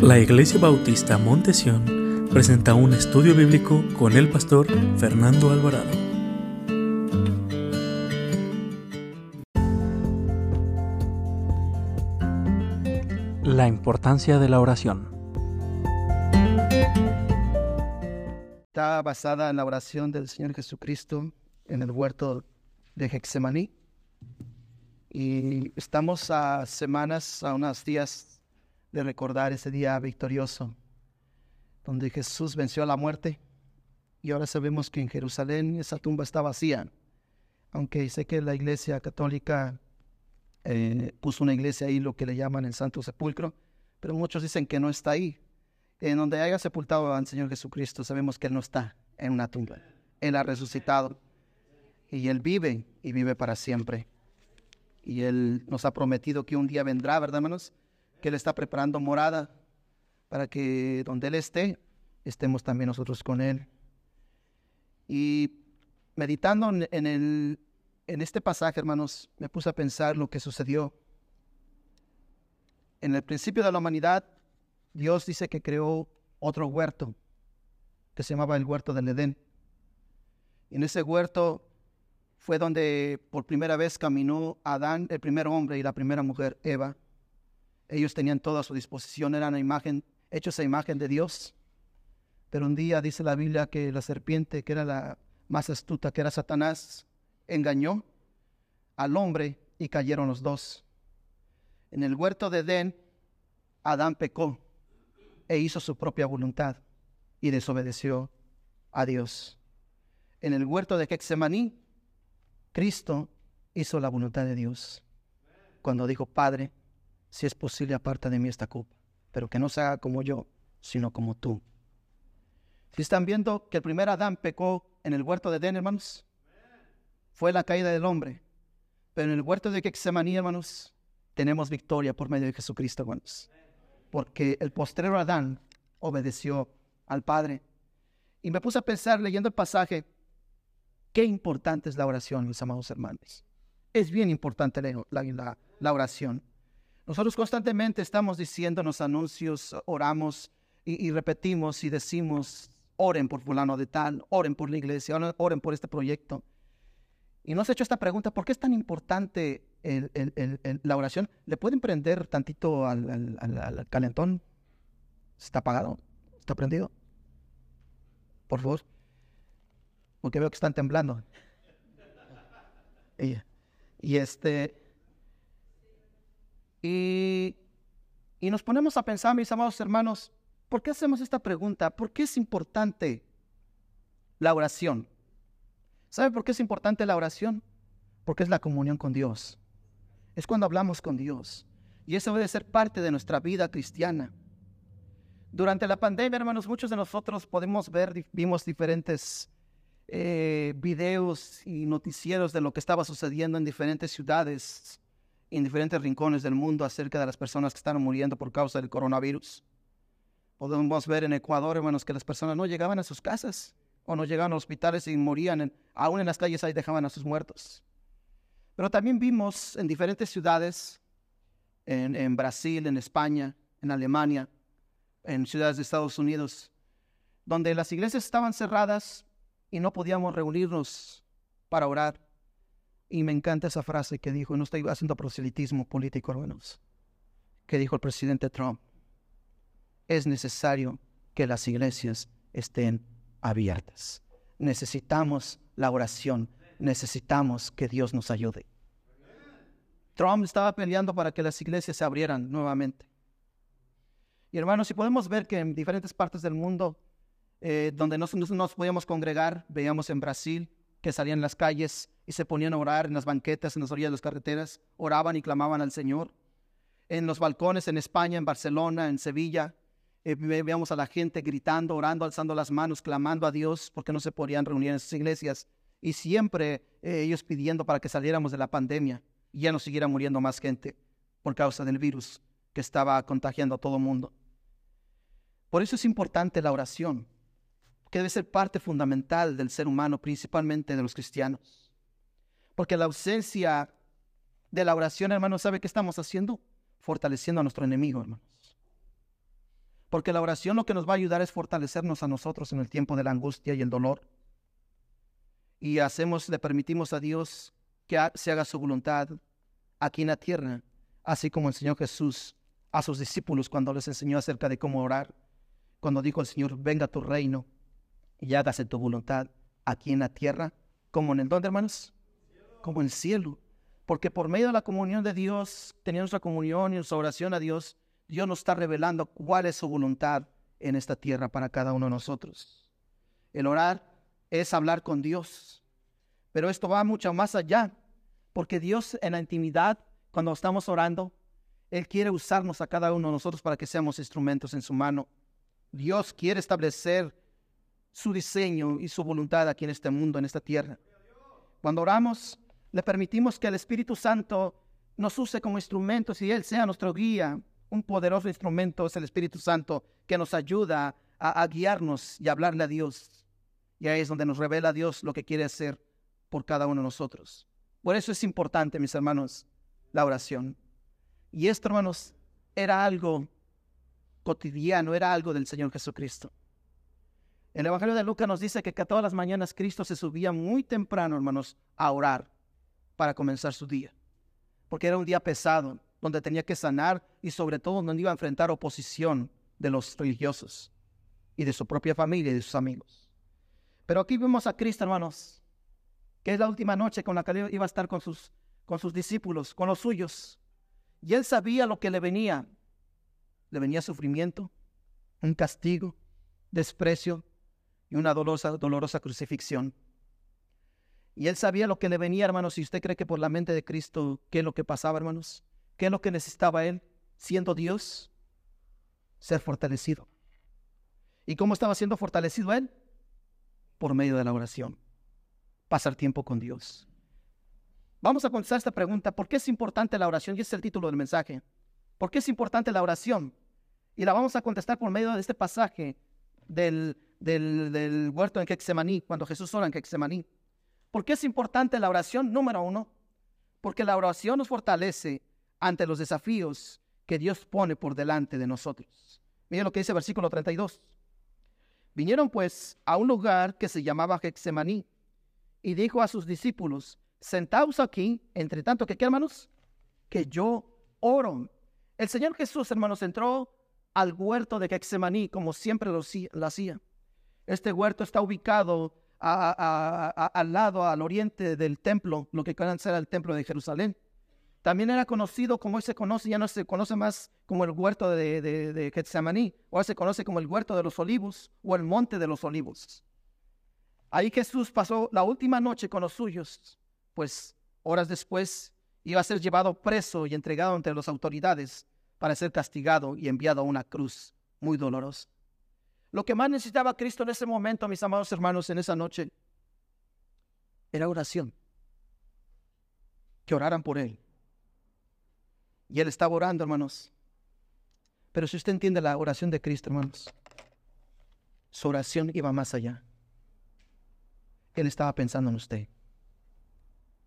La Iglesia Bautista Montesión presenta un estudio bíblico con el pastor Fernando Alvarado. La importancia de la oración. Está basada en la oración del Señor Jesucristo en el huerto de Hexemaní. Y estamos a semanas, a unos días de recordar ese día victorioso, donde Jesús venció a la muerte. Y ahora sabemos que en Jerusalén esa tumba está vacía, aunque sé que la iglesia católica eh, puso una iglesia ahí, lo que le llaman el Santo Sepulcro, pero muchos dicen que no está ahí. En donde haya sepultado al Señor Jesucristo, sabemos que Él no está en una tumba. Él ha resucitado y Él vive y vive para siempre. Y Él nos ha prometido que un día vendrá, ¿verdad, hermanos? Que Él está preparando morada para que donde Él esté, estemos también nosotros con Él. Y meditando en, el, en este pasaje, hermanos, me puse a pensar lo que sucedió. En el principio de la humanidad, Dios dice que creó otro huerto, que se llamaba el huerto del Edén. En ese huerto fue donde por primera vez caminó Adán, el primer hombre, y la primera mujer, Eva. Ellos tenían todo a su disposición, eran imagen, hechos a imagen de Dios. Pero un día dice la Biblia que la serpiente, que era la más astuta, que era Satanás, engañó al hombre y cayeron los dos. En el huerto de Edén, Adán pecó e hizo su propia voluntad y desobedeció a Dios. En el huerto de Getsemaní, Cristo hizo la voluntad de Dios. Cuando dijo, Padre, si es posible, aparta de mí esta copa, pero que no se haga como yo, sino como tú. Si están viendo que el primer Adán pecó en el huerto de Edén, hermanos, fue la caída del hombre. Pero en el huerto de Getsemaní, hermanos, tenemos victoria por medio de Jesucristo, hermanos. Porque el postrero Adán obedeció al Padre. Y me puse a pensar leyendo el pasaje, qué importante es la oración, mis amados hermanos. Es bien importante la, la oración. Nosotros constantemente estamos diciendo en los anuncios, oramos y, repetimos y decimos, oren por fulano de tal, oren por la iglesia, oren por este proyecto. Y nos ha hecho esta pregunta, ¿por qué es tan importante la oración? ¿Le pueden prender tantito al, al, calentón? ¿Está apagado? ¿Está prendido? Por favor. Porque veo que están temblando. y este, y, nos ponemos a pensar, mis amados hermanos, ¿por qué hacemos esta pregunta? ¿Por qué es importante la oración? ¿Sabe por qué es importante la oración? Porque es la comunión con Dios. Es cuando hablamos con Dios. Y eso debe ser parte de nuestra vida cristiana. Durante la pandemia, hermanos, muchos de nosotros podemos ver, vimos diferentes eh, videos y noticieros de lo que estaba sucediendo en diferentes ciudades en diferentes rincones del mundo acerca de las personas que están muriendo por causa del coronavirus. Podemos ver en Ecuador, hermanos, que las personas no llegaban a sus casas o no llegaban a hospitales y morían, aún en las calles ahí dejaban a sus muertos. Pero también vimos en diferentes ciudades, en, en Brasil, en España, en Alemania, en ciudades de Estados Unidos, donde las iglesias estaban cerradas y no podíamos reunirnos para orar. Y me encanta esa frase que dijo, no estoy haciendo proselitismo político, hermanos, que dijo el presidente Trump. Es necesario que las iglesias estén abiertas. Necesitamos la oración, necesitamos que Dios nos ayude. Trump estaba peleando para que las iglesias se abrieran nuevamente. Y hermanos, si podemos ver que en diferentes partes del mundo, eh, donde no nos podíamos congregar, veíamos en Brasil, que salían en las calles y se ponían a orar en las banquetas, en las orillas de las carreteras, oraban y clamaban al Señor. En los balcones en España, en Barcelona, en Sevilla, eh, veíamos a la gente gritando, orando, alzando las manos, clamando a Dios porque no se podían reunir en sus iglesias. Y siempre eh, ellos pidiendo para que saliéramos de la pandemia y ya no siguiera muriendo más gente por causa del virus que estaba contagiando a todo el mundo. Por eso es importante la oración que debe ser parte fundamental del ser humano, principalmente de los cristianos. Porque la ausencia de la oración, hermanos, ¿sabe qué estamos haciendo? Fortaleciendo a nuestro enemigo, hermanos. Porque la oración lo que nos va a ayudar es fortalecernos a nosotros en el tiempo de la angustia y el dolor. Y hacemos, le permitimos a Dios que se haga su voluntad aquí en la tierra, así como el Señor Jesús a sus discípulos cuando les enseñó acerca de cómo orar, cuando dijo el Señor, venga tu reino y hágase tu voluntad aquí en la tierra, como en el donde, hermanos, como en el cielo. Porque por medio de la comunión de Dios, teniendo nuestra comunión y nuestra oración a Dios, Dios nos está revelando cuál es su voluntad en esta tierra para cada uno de nosotros. El orar es hablar con Dios, pero esto va mucho más allá, porque Dios en la intimidad, cuando estamos orando, Él quiere usarnos a cada uno de nosotros para que seamos instrumentos en su mano. Dios quiere establecer su diseño y su voluntad aquí en este mundo, en esta tierra. Cuando oramos, le permitimos que el Espíritu Santo nos use como instrumentos y Él sea nuestro guía. Un poderoso instrumento es el Espíritu Santo que nos ayuda a, guiarnos y hablarle a Dios. Y ahí es donde nos revela Dios lo que quiere hacer por cada uno de nosotros. Por eso es importante, mis hermanos, la oración. Y esto, hermanos, era algo cotidiano, era algo del Señor Jesucristo. El Evangelio de Lucas nos dice que, todas las mañanas Cristo se subía muy temprano, hermanos, a orar para comenzar su día. Porque era un día pesado, donde tenía que sanar y sobre todo donde iba a enfrentar oposición de los religiosos y de su propia familia y de sus amigos. Pero aquí vemos a Cristo, hermanos, que es la última noche con la que iba a estar con sus discípulos, con los suyos. Y él sabía lo que le venía. Le venía sufrimiento, un castigo, desprecio, y una dolorosa, dolorosa crucifixión. Y él sabía lo que le venía, hermanos. Y usted cree que por la mente de Cristo, ¿qué es lo que pasaba, hermanos? ¿Qué es lo que necesitaba él, siendo Dios? Ser fortalecido. ¿Y cómo estaba siendo fortalecido él? Por medio de la oración. Pasar tiempo con Dios. Vamos a contestar esta pregunta. ¿Por qué es importante la oración? Y ese es el título del mensaje. ¿Por qué es importante la oración? Y la vamos a contestar por medio de este pasaje del del, huerto en Quexemaní, cuando Jesús ora en Quexemaní. ¿Por qué es importante la oración? Número uno, porque la oración nos fortalece ante los desafíos que Dios pone por delante de nosotros. Miren lo que dice el versículo 32. Vinieron pues a un lugar que se llamaba Gexemaní y dijo a sus discípulos, sentaos aquí, entre tanto que, ¿qué hermanos? Que yo oro. El Señor Jesús, hermanos, entró al huerto de Gexemaní como siempre lo hacía. Este huerto está ubicado al lado, al oriente del templo, lo que pueden ser el templo de Jerusalén. También era conocido como hoy se conoce, ya no se conoce más como el huerto de, de, Getsemaní, ahora se conoce como el huerto de los olivos o el monte de los olivos. Ahí Jesús pasó la última noche con los suyos, pues horas después iba a ser llevado preso y entregado entre las autoridades para ser castigado y enviado a una cruz muy dolorosa. Lo que más necesitaba Cristo en ese momento, mis amados hermanos, en esa noche, era oración. Que oraran por Él. Y Él estaba orando, hermanos. Pero si usted entiende la oración de Cristo, hermanos, su oración iba más allá. Él estaba pensando en usted.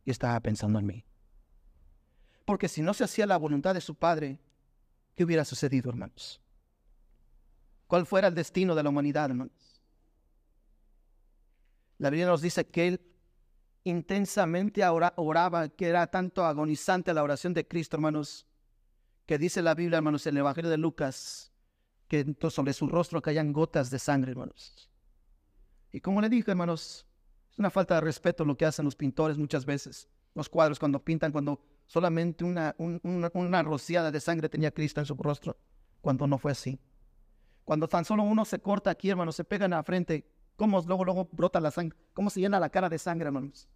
Y estaba pensando en mí. Porque si no se hacía la voluntad de su Padre, ¿qué hubiera sucedido, hermanos? Cuál fuera el destino de la humanidad, hermanos. La Biblia nos dice que él intensamente oraba, que era tanto agonizante la oración de Cristo, hermanos, que dice la Biblia, hermanos, en el Evangelio de Lucas, que sobre su rostro caían gotas de sangre, hermanos. Y como le dije, hermanos, es una falta de respeto lo que hacen los pintores muchas veces, los cuadros cuando pintan, cuando solamente una, una, una rociada de sangre tenía Cristo en su rostro, cuando no fue así. Cuando tan solo uno se corta aquí, hermanos, se pega en la frente, cómo luego, luego brota la sangre, cómo se llena la cara de sangre, hermanos.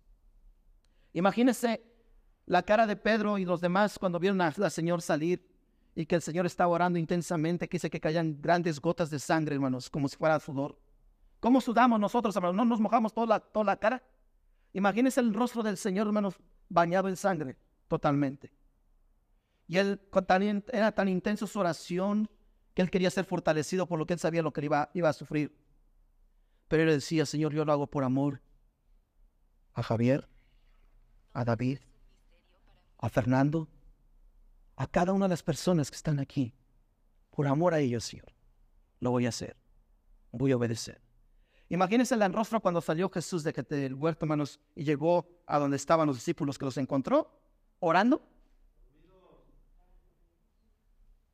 Imagínense la cara de Pedro y los demás cuando vieron al Señor salir y que el Señor estaba orando intensamente, que que caían grandes gotas de sangre, hermanos, como si fuera sudor. ¿Cómo sudamos nosotros, hermanos? ¿No nos mojamos toda la, toda la cara? Imagínense el rostro del Señor, hermanos, bañado en sangre, totalmente. Y él era tan intenso su oración que él quería ser fortalecido por lo que él sabía lo que iba, iba a sufrir. Pero él decía, Señor, yo lo hago por amor a Javier, a David, a Fernando, a cada una de las personas que están aquí, por amor a ellos, Señor. lo voy a hacer. Voy a obedecer. Imagínense el rostro cuando salió Jesús de del huerto, hermanos, y llegó a donde estaban los discípulos que los encontró, orando.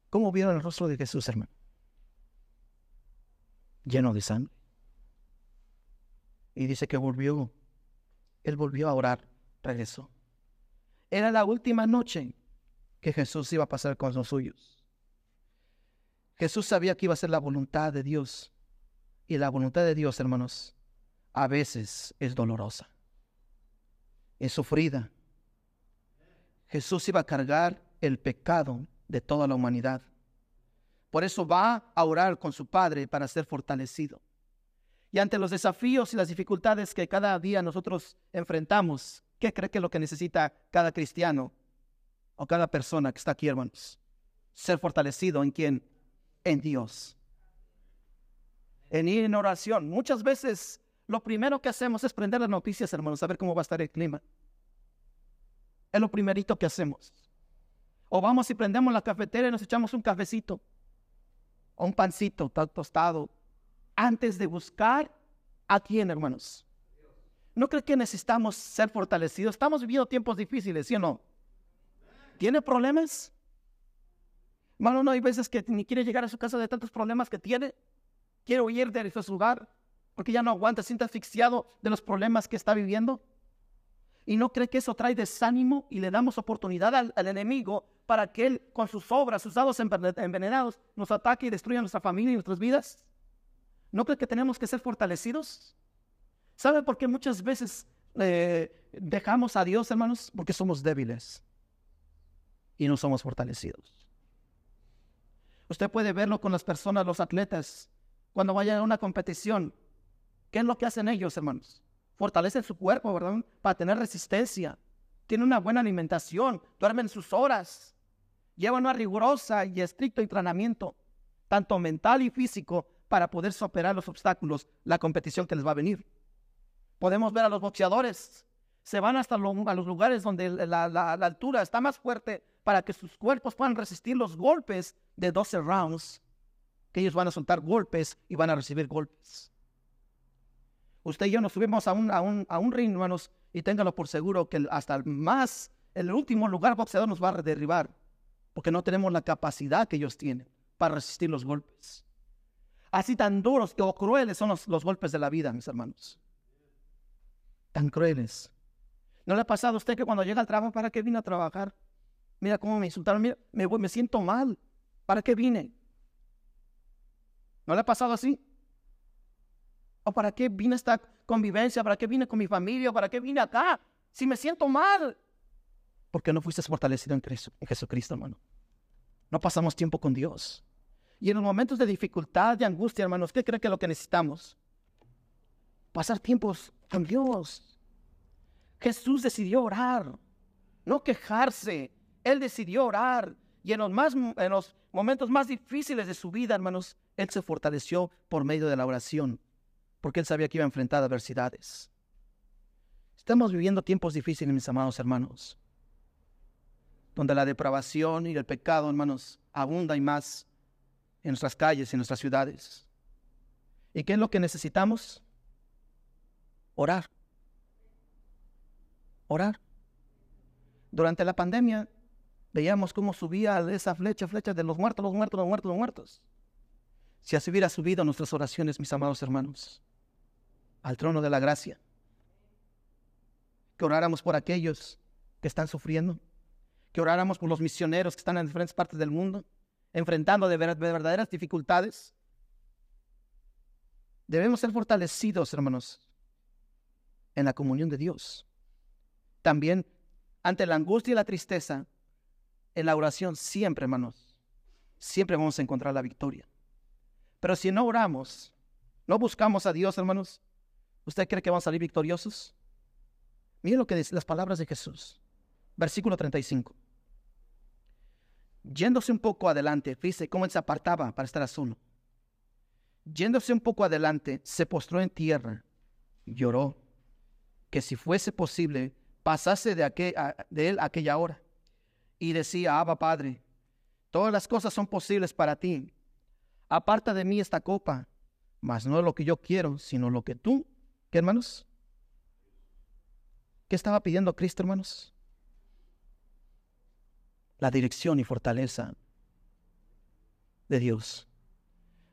¿Cómo vieron el rostro de Jesús, hermano? Lleno de sangre. Y dice que volvió, él volvió a orar, regresó. Era la última noche que Jesús iba a pasar con los suyos. Jesús sabía que iba a ser la voluntad de Dios y la voluntad de Dios, hermanos, a veces es dolorosa, es sufrida. Jesús iba a cargar el pecado de toda la humanidad. Por eso va a orar con su Padre para ser fortalecido. Y ante los desafíos y las dificultades que cada día nosotros enfrentamos, ¿qué cree que es lo que necesita cada cristiano o cada persona que está aquí, hermanos? Ser fortalecido en quién? En Dios en ir en oración. Muchas veces lo primero que hacemos es prender las noticias, hermanos, a ver cómo va a estar el clima. Es lo primerito que hacemos. O vamos y prendemos la cafetera y nos echamos un cafecito o un pancito tostado antes de buscar a quién, hermanos. ¿No cree que necesitamos ser fortalecidos? Estamos viviendo tiempos difíciles, ¿sí o no? ¿Tiene problemas? Hermano, no hay veces que ni quiere llegar a su casa de tantos problemas que tiene quiere huir de su lugar porque ya no aguanta, siente asfixiado de los problemas que está viviendo. Y no cree que eso trae desánimo y le damos oportunidad al, enemigo para que él, con sus obras, sus dados envenenados, nos ataque y destruya nuestra familia y nuestras vidas. ¿No cree que tenemos que ser fortalecidos? ¿Sabe por qué muchas veces eh, dejamos a Dios, hermanos? Porque somos débiles y no somos fortalecidos. Usted puede verlo con las personas, los atletas cuando vayan a una competición. ¿Qué es lo que hacen ellos, hermanos? Fortalecen su cuerpo, ¿verdad? Para tener resistencia. Tienen una buena alimentación, duermen sus horas, llevan una rigurosa y estricto entrenamiento, tanto mental y físico, para poder superar los obstáculos, la competición que les va a venir. Podemos ver a los boxeadores, se van hasta a los lugares donde la, la altura está más fuerte para que sus cuerpos puedan resistir los golpes de 12 rounds ellos van a soltar golpes y van a recibir golpes. Usted y yo nos subimos a un, a un, a un ring, hermanos, y téngalo por seguro que hasta el más, el último lugar boxeador nos va a derribar, porque no tenemos la capacidad que ellos tienen para resistir los golpes. Así tan duros o crueles son los, golpes de la vida, mis hermanos. Tan crueles. ¿No le ha pasado a usted que cuando llega al trabajo, ¿para qué vine a trabajar? Mira cómo me insultaron, mira, me, me siento mal. ¿Para qué vine? ¿No le ha pasado así? ¿O para qué vine a esta convivencia? ¿Para qué vine con mi familia? ¿Para qué vine acá? Si me siento mal. Porque no fuiste fortalecido en, en Jesucristo, hermano. No pasamos tiempo con Dios. Y en los momentos de dificultad, de angustia, hermanos, ¿qué creen que es lo que necesitamos? Pasar tiempos con Dios. Jesús decidió orar, no quejarse. Él decidió orar. Y en los, más, en los momentos más difíciles de su vida, hermanos, él se fortaleció por medio de la oración, porque él sabía que iba a enfrentar adversidades. Estamos viviendo tiempos difíciles, mis amados hermanos, donde la depravación y el pecado, hermanos, abunda y más en nuestras calles y en nuestras ciudades. ¿Y qué es lo que necesitamos? Orar. Orar. Durante la pandemia veíamos cómo subía esa flecha, flecha de los muertos, los muertos, los muertos, los muertos si así hubiera subido nuestras oraciones, mis amados hermanos, al trono de la gracia, que oráramos por aquellos que están sufriendo, que oráramos por los misioneros que están en diferentes partes del mundo, enfrentando de, verdaderas dificultades. Debemos ser fortalecidos, hermanos, en la comunión de Dios. También ante la angustia y la tristeza, en la oración siempre, hermanos, siempre vamos a encontrar la victoria. Pero si no oramos, no buscamos a Dios, hermanos, ¿usted cree que van a salir victoriosos? Miren lo que dicen las palabras de Jesús. Versículo 35. Yéndose un poco adelante, fíjese cómo él se apartaba para estar a solo. Yéndose un poco adelante, se postró en tierra lloró que si fuese posible, pasase de, de él aquella hora. Y decía, Abba Padre, todas las cosas son posibles para ti aparta de mí esta copa, mas no lo que yo quiero, sino lo que tú, ¿qué hermanos? ¿Qué estaba pidiendo Cristo, hermanos? La dirección y fortaleza de Dios.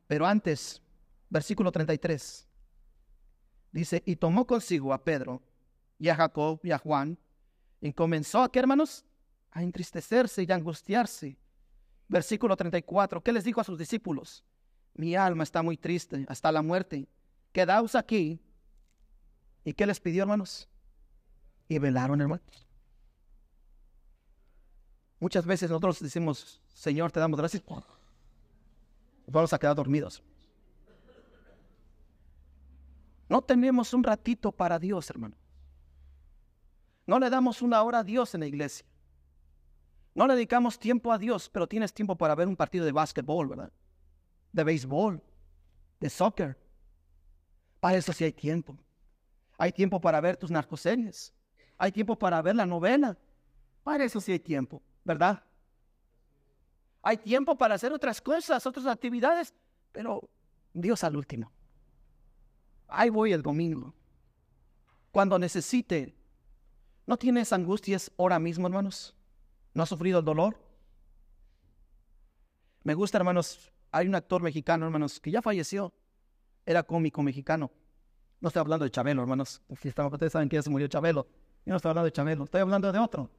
Pero antes, versículo 33, dice, y tomó consigo a Pedro y a Jacob y a Juan, y comenzó a, ¿qué hermanos? A entristecerse y a angustiarse. Versículo 34, ¿qué les dijo a sus discípulos? Mi alma está muy triste hasta la muerte. Quedaos aquí. ¿Y qué les pidió, hermanos? Y velaron, hermanos. Muchas veces nosotros decimos, Señor, te damos gracias. Vamos a quedar dormidos. No tenemos un ratito para Dios, hermano. No le damos una hora a Dios en la iglesia. No le dedicamos tiempo a Dios, pero tienes tiempo para ver un partido de básquetbol, ¿verdad? De béisbol, de soccer. Para eso sí hay tiempo. Hay tiempo para ver tus narcoseries. Hay tiempo para ver la novela. Para eso sí hay tiempo, ¿verdad? Hay tiempo para hacer otras cosas, otras actividades, pero Dios al último. Ahí voy el domingo. Cuando necesite. ¿No tienes angustias ahora mismo, hermanos? ¿No has sufrido el dolor? Me gusta, hermanos. Hay un actor mexicano, hermanos, que ya falleció. Era cómico mexicano. No estoy hablando de Chabelo, hermanos. Ustedes saben que ya se murió Chabelo. Yo no estoy hablando de Chabelo, estoy hablando de otro.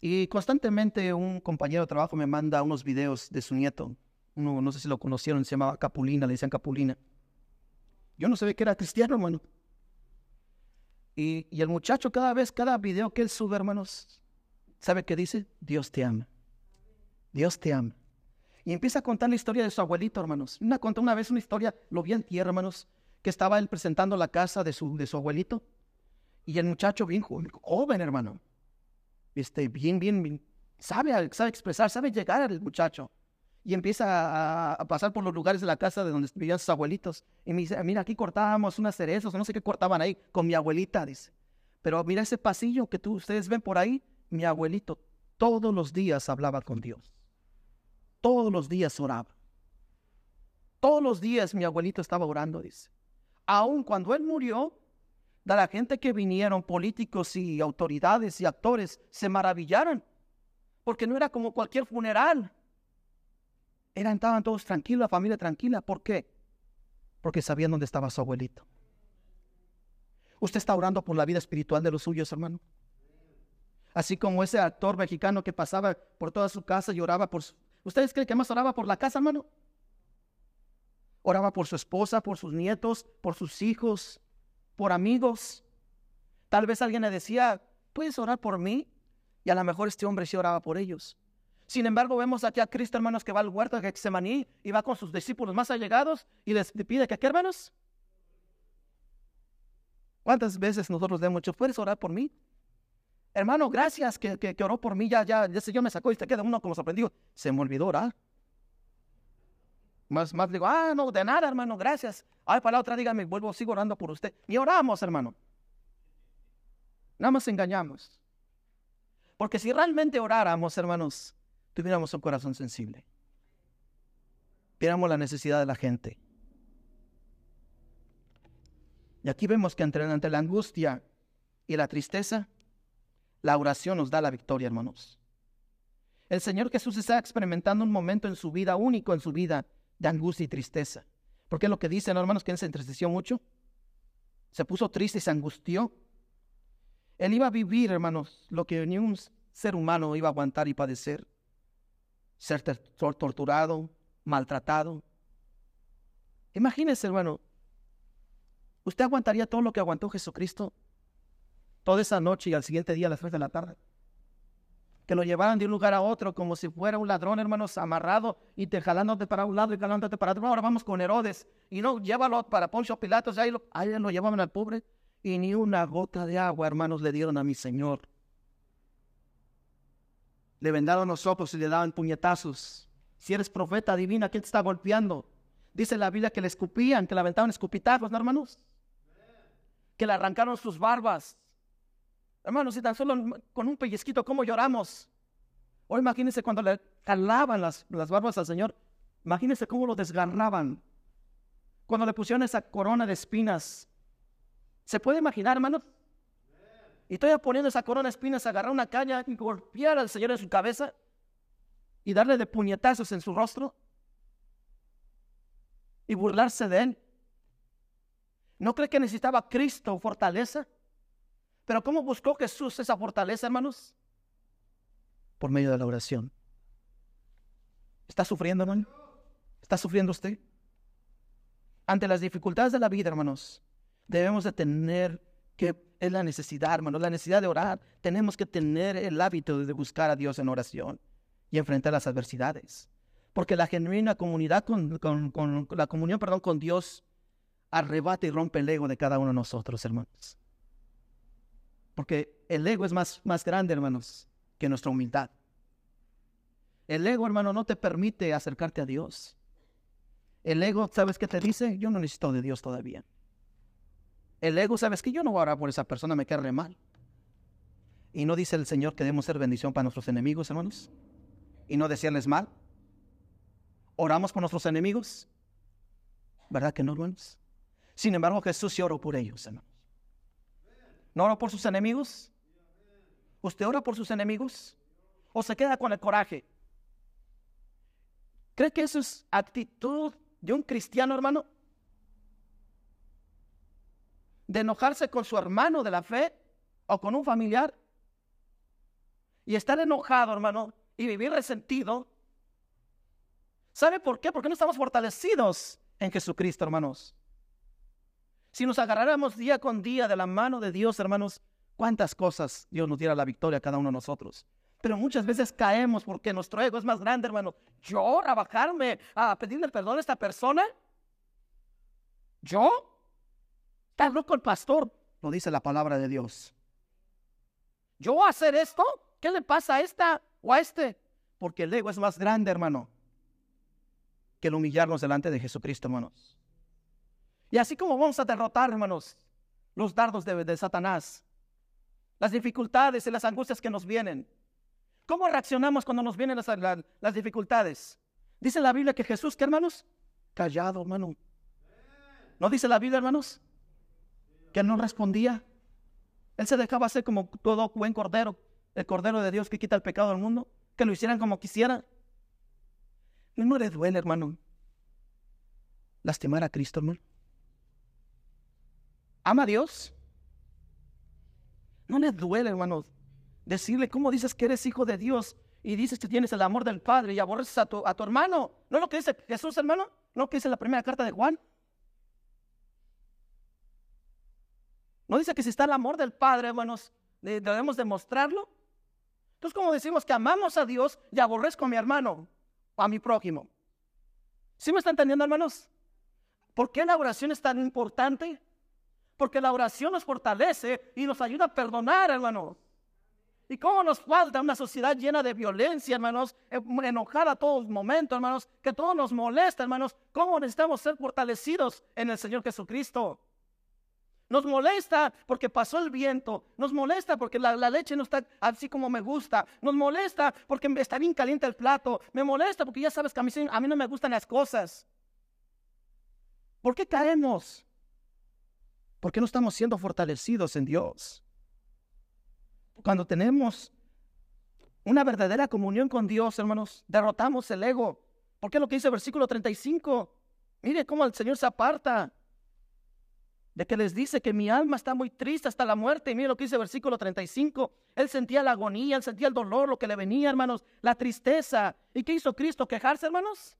Y constantemente un compañero de trabajo me manda unos videos de su nieto. Uno, no sé si lo conocieron, se llamaba Capulina, le decían Capulina. Yo no sabía que era cristiano, hermano. Y, y, el muchacho cada vez, cada video que él sube, hermanos, ¿sabe qué dice? Dios te ama. Dios te ama. Y empieza a contar la historia de su abuelito, hermanos. Una, contó una vez una historia, lo vi en tierra, hermanos, que estaba él presentando la casa de su, de su abuelito. Y el muchacho bien joven, hermano. Este, bien, bien, bien, sabe, sabe expresar, sabe llegar al muchacho y empieza a, pasar por los lugares de la casa de donde vivían sus abuelitos. Y me dice, mira, aquí cortábamos unas cerezas, no sé qué cortaban ahí, con mi abuelita, dice. Pero mira ese pasillo que tú, ustedes ven por ahí, mi abuelito todos los días hablaba con Dios. Todos los días oraba. Todos los días mi abuelito estaba orando, dice. Aun cuando él murió, de la gente que vinieron, políticos y autoridades y actores, se maravillaron. Porque no era como cualquier funeral eran, estaban todos tranquilos, la familia tranquila. ¿Por qué? Porque sabían dónde estaba su abuelito. ¿Usted está orando por la vida espiritual de los suyos, hermano? Así como ese actor mexicano que pasaba por toda su casa y oraba por... Su... ¿Ustedes creen que más oraba por la casa, hermano? Oraba por su esposa, por sus nietos, por sus hijos, por amigos. Tal vez alguien le decía, ¿puedes orar por mí? Y a lo mejor este hombre sí oraba por ellos. Sin embargo, vemos aquí a Cristo, hermanos, que va al huerto de Getsemaní y va con sus discípulos más allegados y les pide que, ¿qué, hermanos? ¿Cuántas veces nosotros le hemos dicho, ¿puedes orar por mí? Hermano, gracias que, que, oró por mí, ya, ya, el Señor me sacó y te queda uno como sorprendido. Se me olvidó orar. Más, más digo, ah, no, de nada, hermano, gracias. Ay, para la otra, dígame, vuelvo, sigo orando por usted. Y oramos, hermano. Nada más engañamos. Porque si realmente oráramos, hermanos, tuviéramos un corazón sensible. Viéramos la necesidad de la gente. Y aquí vemos que entre, ante la angustia y la tristeza, la oración nos da la victoria, hermanos. El Señor Jesús está experimentando un momento en su vida, único en su vida, de angustia y tristeza. Porque es lo que dicen, hermanos, que él se entristeció mucho. Se puso triste y se angustió. Él iba a vivir, hermanos, lo que ni un ser humano iba a aguantar y padecer ser torturado, maltratado. Imagínese, hermano, ¿usted aguantaría todo lo que aguantó Jesucristo toda esa noche y al siguiente día a las tres de la tarde? Que lo llevaran de un lugar a otro como si fuera un ladrón, hermanos, amarrado y te jalándote para un lado y jalándote para otro. Ahora vamos con Herodes y no, llévalo para Poncio Pilatos, ahí lo, ahí lo llevaban al pobre y ni una gota de agua, hermanos, le dieron a mi Señor le vendaron los ojos y le daban puñetazos. Si eres profeta divina, ¿quién te está golpeando? Dice la Biblia que le escupían, que le aventaban escupitazos, ¿no, hermanos? Que le arrancaron sus barbas. Hermanos, si tan solo con un pellizquito, ¿cómo lloramos? O imagínense cuando le calaban las, las barbas al Señor, Imagínense cómo lo desgarraban. Cuando le pusieron esa corona de espinas. ¿Se puede imaginar, hermanos? Y estoy poniendo esa corona de espinas, agarrar una caña y golpear al Señor en su cabeza y darle de puñetazos en su rostro y burlarse de él. ¿No cree que necesitaba Cristo fortaleza? Pero ¿cómo buscó Jesús esa fortaleza, hermanos? Por medio de la oración. ¿Está sufriendo, hermano? ¿Está sufriendo usted? Ante las dificultades de la vida, hermanos, debemos de tener que es la necesidad, hermanos, la necesidad de orar. Tenemos que tener el hábito de buscar a Dios en oración y enfrentar las adversidades. Porque la genuina comunidad con, con la comunión, perdón, con Dios arrebata y rompe el ego de cada uno de nosotros, hermanos. Porque el ego es más, más grande, hermanos, que nuestra humildad. El ego, hermano, no te permite acercarte a Dios. El ego, ¿sabes qué te dice? Yo no necesito de Dios todavía. El ego, ¿sabes que Yo no voy a orar por esa persona, me queda mal. Y no dice el Señor que debemos ser bendición para nuestros enemigos, hermanos. Y no decirles mal. Oramos por nuestros enemigos. ¿Verdad que no, hermanos? Sin embargo, Jesús sí oró por ellos, hermanos. ¿No oró por sus enemigos? ¿Usted ora por sus enemigos? ¿O se queda con el coraje? ¿Cree que eso es actitud de un cristiano, hermano? De enojarse con su hermano de la fe o con un familiar. Y estar enojado, hermano, y vivir resentido. ¿Sabe por qué? Porque no estamos fortalecidos en Jesucristo, hermanos. Si nos agarráramos día con día de la mano de Dios, hermanos, cuántas cosas Dios nos diera la victoria a cada uno de nosotros. Pero muchas veces caemos porque nuestro ego es más grande, hermano. Yo a bajarme a pedirle perdón a esta persona. ¿Yo? Está loco el pastor, lo dice la palabra de Dios. ¿Yo hacer esto? ¿Qué le pasa a esta o a este? Porque el ego es más grande, hermano, que el humillarnos delante de Jesucristo, hermanos. Y así como vamos a derrotar, hermanos, los dardos de, Satanás, las dificultades y las angustias que nos vienen. ¿Cómo reaccionamos cuando nos vienen las, las dificultades? Dice la Biblia que Jesús, ¿qué hermanos? Callado, hermano. ¿No dice la Biblia, hermanos? Que no respondía. Él se dejaba hacer como todo buen cordero, el cordero de Dios que quita el pecado del mundo, que lo hicieran como quisieran. No le duele, hermano, lastimar a Cristo, hermano ama a Dios. No le duele, hermanos, decirle cómo dices que eres hijo de Dios y dices que tienes el amor del Padre y aborreces a tu, a tu hermano. ¿No es lo que dice Jesús, hermano? ¿No lo que dice la primera carta de Juan? ¿No dice que si está el amor del Padre, hermanos, debemos demostrarlo? Entonces, ¿cómo decimos que amamos a Dios y aborrezco a mi hermano o a mi prójimo? ¿Sí me están entendiendo, hermanos? ¿Por qué la oración es tan importante? Porque la oración nos fortalece y nos ayuda a perdonar, hermanos. ¿Y cómo nos falta una sociedad llena de violencia, hermanos? Enojada a todos momentos, hermanos. Que todo nos molesta, hermanos. ¿Cómo necesitamos ser fortalecidos en el Señor Jesucristo? Nos molesta porque pasó el viento. Nos molesta porque la, leche no está así como me gusta. Nos molesta porque está bien caliente el plato. Me molesta porque ya sabes que a mí, a mí no me gustan las cosas. ¿Por qué caemos? ¿Por qué no estamos siendo fortalecidos en Dios? Cuando tenemos una verdadera comunión con Dios, hermanos, derrotamos el ego. ¿Por qué lo que dice el versículo 35? Mire cómo el Señor se aparta de que les dice que mi alma está muy triste hasta la muerte. Y mire lo que dice el versículo 35. Él sentía la agonía, él sentía el dolor, lo que le venía, hermanos, la tristeza. ¿Y qué hizo Cristo? ¿Quejarse, hermanos?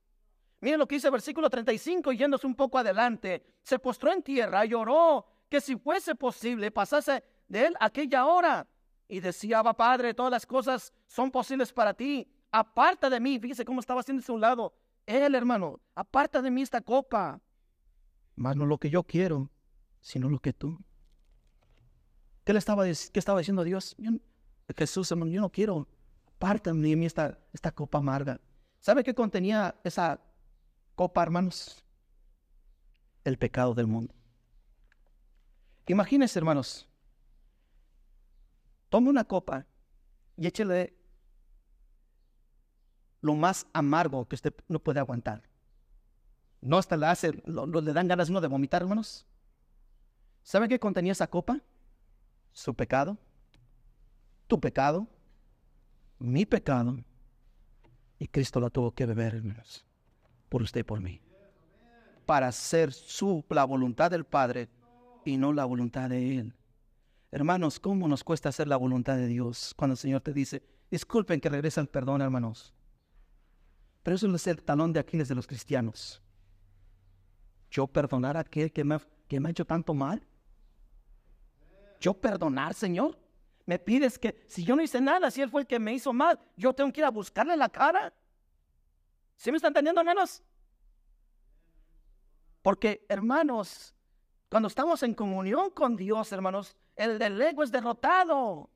Miren lo que dice el versículo 35, yéndose un poco adelante. Se postró en tierra, y lloró que si fuese posible pasase de él aquella hora. Y decía, va Padre, todas las cosas son posibles para ti. Aparta de mí, fíjese cómo estaba haciendo a un lado. Él, hermano, aparta de mí esta copa. Más no lo que yo quiero, sino lo que tú. ¿Qué le estaba, qué estaba diciendo Dios? Jesús, hermano, yo no quiero. Aparta de mí esta, esta copa amarga. ¿Sabe qué contenía esa copa, hermanos? El pecado del mundo. Imagínense, hermanos, tome una copa y échele lo más amargo que usted no puede aguantar. no hasta la hace, le dan ganas uno de vomitar, hermanos. ¿Sabe qué contenía esa copa? Su pecado, tu pecado, mi pecado. Y Cristo la tuvo que beber, hermanos, por usted y por mí. Para hacer su, la voluntad del Padre y no la voluntad de Él. Hermanos, ¿cómo nos cuesta hacer la voluntad de Dios cuando el Señor te dice, disculpen que regrese al perdón, hermanos? Pero eso es el talón de Aquiles de los cristianos. Yo perdonar a aquel que me, que me ha hecho tanto mal. Yo perdonar, Señor. Me pides que si yo no hice nada, si Él fue el que me hizo mal, yo tengo que ir a buscarle la cara. ¿Sí me están entendiendo, hermanos? Porque, hermanos, cuando estamos en comunión con Dios, hermanos, el del ego es derrotado.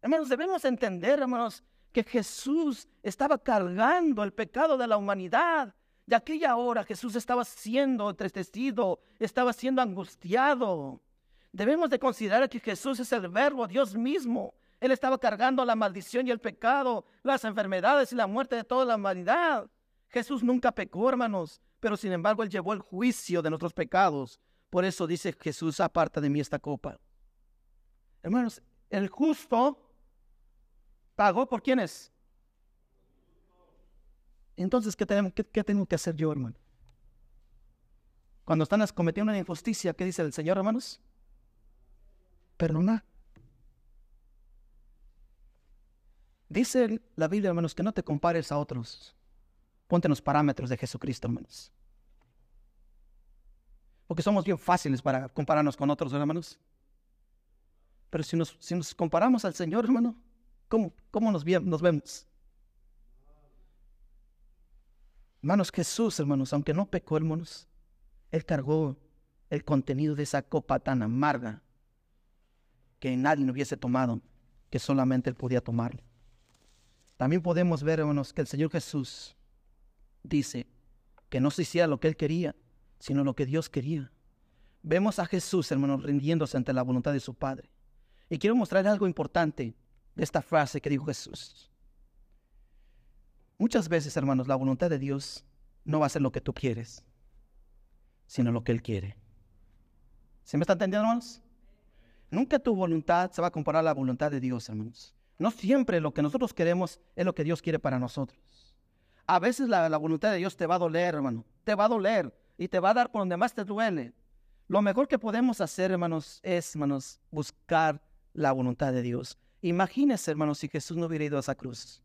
Hermanos, debemos entender, hermanos, que Jesús estaba cargando el pecado de la humanidad. De aquella hora Jesús estaba siendo entristecido, estaba siendo angustiado. Debemos de considerar que Jesús es el verbo, Dios mismo. Él estaba cargando la maldición y el pecado, las enfermedades y la muerte de toda la humanidad. Jesús nunca pecó, hermanos, pero sin embargo Él llevó el juicio de nuestros pecados. Por eso dice Jesús, aparta de mí esta copa. Hermanos, el justo ¿Pagó por quiénes? Entonces, ¿qué, qué, tengo que hacer yo, hermano? Cuando están cometiendo una injusticia, ¿qué dice el Señor, hermanos? Perdona. Dice la Biblia, hermanos, que no te compares a otros. Ponte en los parámetros de Jesucristo, hermanos. Porque somos bien fáciles para compararnos con otros, hermanos. Pero si nos, si nos comparamos al Señor, hermano, ¿Cómo, nos, nos vemos? Hermanos, Jesús, hermanos, aunque no pecó, hermanos, Él cargó el contenido de esa copa tan amarga que nadie no hubiese tomado, que solamente Él podía tomar. También podemos ver, hermanos, que el Señor Jesús dice que no se hiciera lo que Él quería, sino lo que Dios quería. Vemos a Jesús, hermanos, rindiéndose ante la voluntad de su Padre. Y quiero mostrar algo importante de esta frase que dijo Jesús. Muchas veces, hermanos, la voluntad de Dios no va a ser lo que tú quieres, sino lo que Él quiere. ¿Se me está entendiendo, hermanos? Nunca tu voluntad se va a comparar a la voluntad de Dios, hermanos. No siempre lo que nosotros queremos es lo que Dios quiere para nosotros. A veces la, voluntad de Dios te va a doler, hermano. Te va a doler y te va a dar por donde más te duele. Lo mejor que podemos hacer, hermanos, es, hermanos, buscar la voluntad de Dios. Imagínese, hermanos, si Jesús no hubiera ido a esa cruz.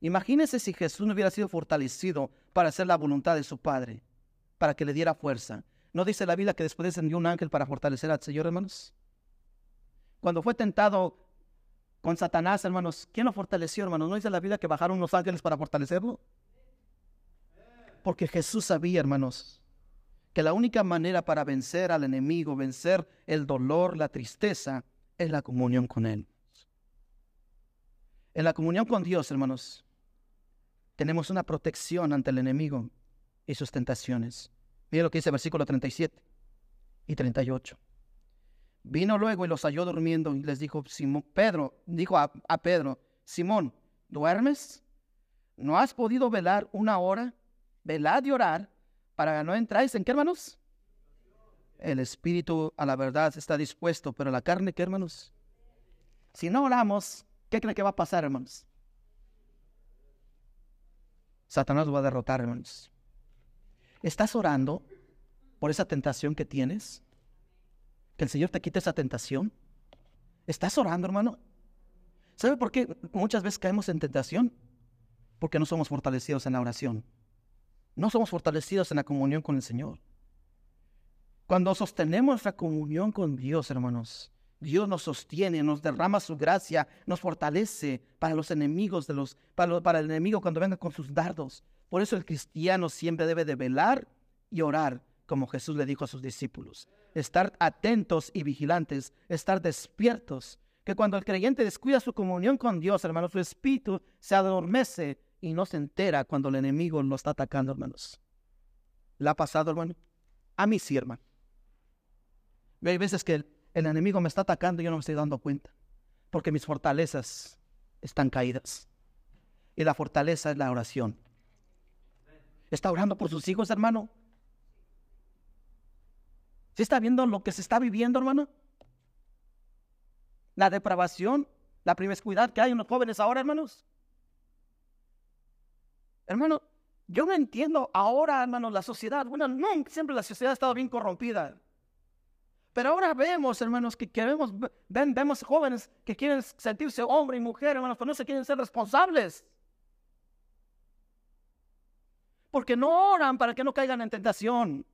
Imagínese si Jesús no hubiera sido fortalecido para hacer la voluntad de su Padre, para que le diera fuerza. ¿No dice la Biblia que después descendió un ángel para fortalecer al Señor, hermanos? Cuando fue tentado con Satanás, hermanos, ¿quién lo fortaleció, hermanos? ¿No dice la Biblia que bajaron los ángeles para fortalecerlo? Porque Jesús sabía, hermanos, que la única manera para vencer al enemigo, vencer el dolor, la tristeza, es la comunión con Él. En la comunión con Dios, hermanos, tenemos una protección ante el enemigo y sus tentaciones. Mira lo que dice el versículo 37 y 38. Vino luego y los halló durmiendo y les dijo, Simón, Pedro, dijo a, Pedro, Simón, ¿duermes? ¿No has podido velar una hora? Velad y orar para que no entráis en qué, hermanos? El espíritu a la verdad está dispuesto, pero la carne, ¿qué hermanos? Si no oramos, ¿qué creen que va a pasar, hermanos? Satanás va a derrotar, hermanos. ¿Estás orando por esa tentación que tienes? Que el Señor te quite esa tentación. ¿Estás orando, hermano? ¿Sabe por qué muchas veces caemos en tentación? Porque no somos fortalecidos en la oración. No somos fortalecidos en la comunión con el Señor. Cuando sostenemos nuestra comunión con Dios, hermanos, Dios nos sostiene, nos derrama su gracia, nos fortalece para los enemigos de los, para, para, el enemigo cuando venga con sus dardos. Por eso el cristiano siempre debe de velar y orar, como Jesús le dijo a sus discípulos. Estar atentos y vigilantes, estar despiertos. Que cuando el creyente descuida su comunión con Dios, hermanos, su espíritu se adormece y no se entera cuando el enemigo lo está atacando, hermanos. ¿Le ha pasado, hermano? A mí sí, hermano. Hay veces que el, enemigo me está atacando y yo no me estoy dando cuenta, porque mis fortalezas están caídas. Y la fortaleza es la oración. ¿Está orando por sus hijos, hermano? ¿Sí está viendo lo que se está viviendo, hermano? La depravación, la promiscuidad que hay en los jóvenes ahora, hermanos. Hermano, yo no entiendo ahora, hermano, la sociedad. Bueno, no, siempre la sociedad ha estado bien corrompida. Pero ahora vemos, hermanos, que queremos, vemos jóvenes que quieren sentirse hombre y mujer, hermanos, pero no se quieren ser responsables. Porque no oran para que no caigan en tentación.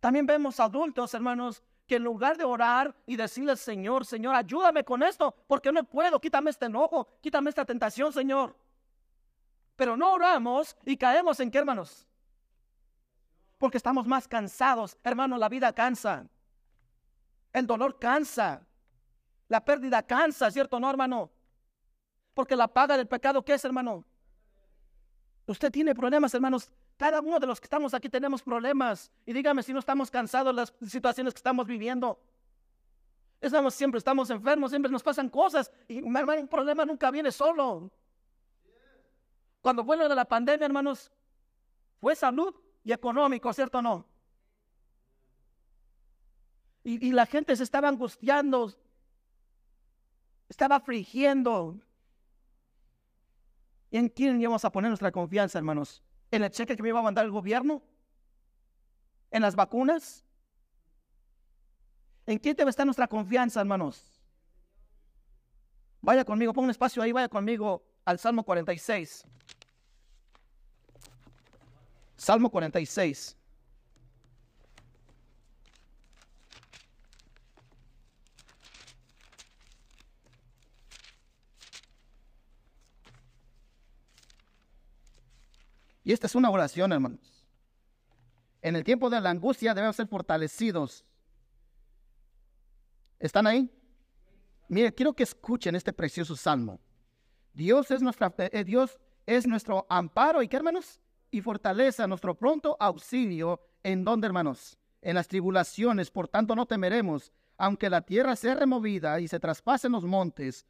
También vemos adultos, hermanos, que en lugar de orar y decirle, Señor, Señor, ayúdame con esto, porque no puedo, quítame este enojo, quítame esta tentación, Señor. Pero no oramos y caemos en qué, hermanos? Porque estamos más cansados. Hermano, la vida cansa. El dolor cansa. La pérdida cansa, ¿cierto no, hermano? Porque la paga del pecado, ¿qué es, hermano? Usted tiene problemas, hermanos. Cada uno de los que estamos aquí tenemos problemas. Y dígame si no estamos cansados de las situaciones que estamos viviendo. Estamos, siempre estamos enfermos, siempre nos pasan cosas. Y un problema nunca viene solo. Cuando fue de la pandemia, hermanos, fue salud y económico, ¿cierto o no? Y, la gente se estaba angustiando, estaba afligiendo. ¿Y en quién íbamos a poner nuestra confianza, hermanos? ¿En el cheque que me iba a mandar el gobierno? ¿En las vacunas? ¿En quién debe estar nuestra confianza, hermanos? Vaya conmigo, pon un espacio ahí, vaya conmigo al Salmo 46. Salmo 46. Y esta es una oración, hermanos. En el tiempo de la angustia debemos ser fortalecidos. ¿Están ahí? Mire, quiero que escuchen este precioso salmo. Dios es, nuestra, eh, Dios es nuestro amparo y qué hermanos? y fortaleza nuestro pronto auxilio. ¿En donde, hermanos? En las tribulaciones, por tanto no temeremos, aunque la tierra sea removida y se traspasen los montes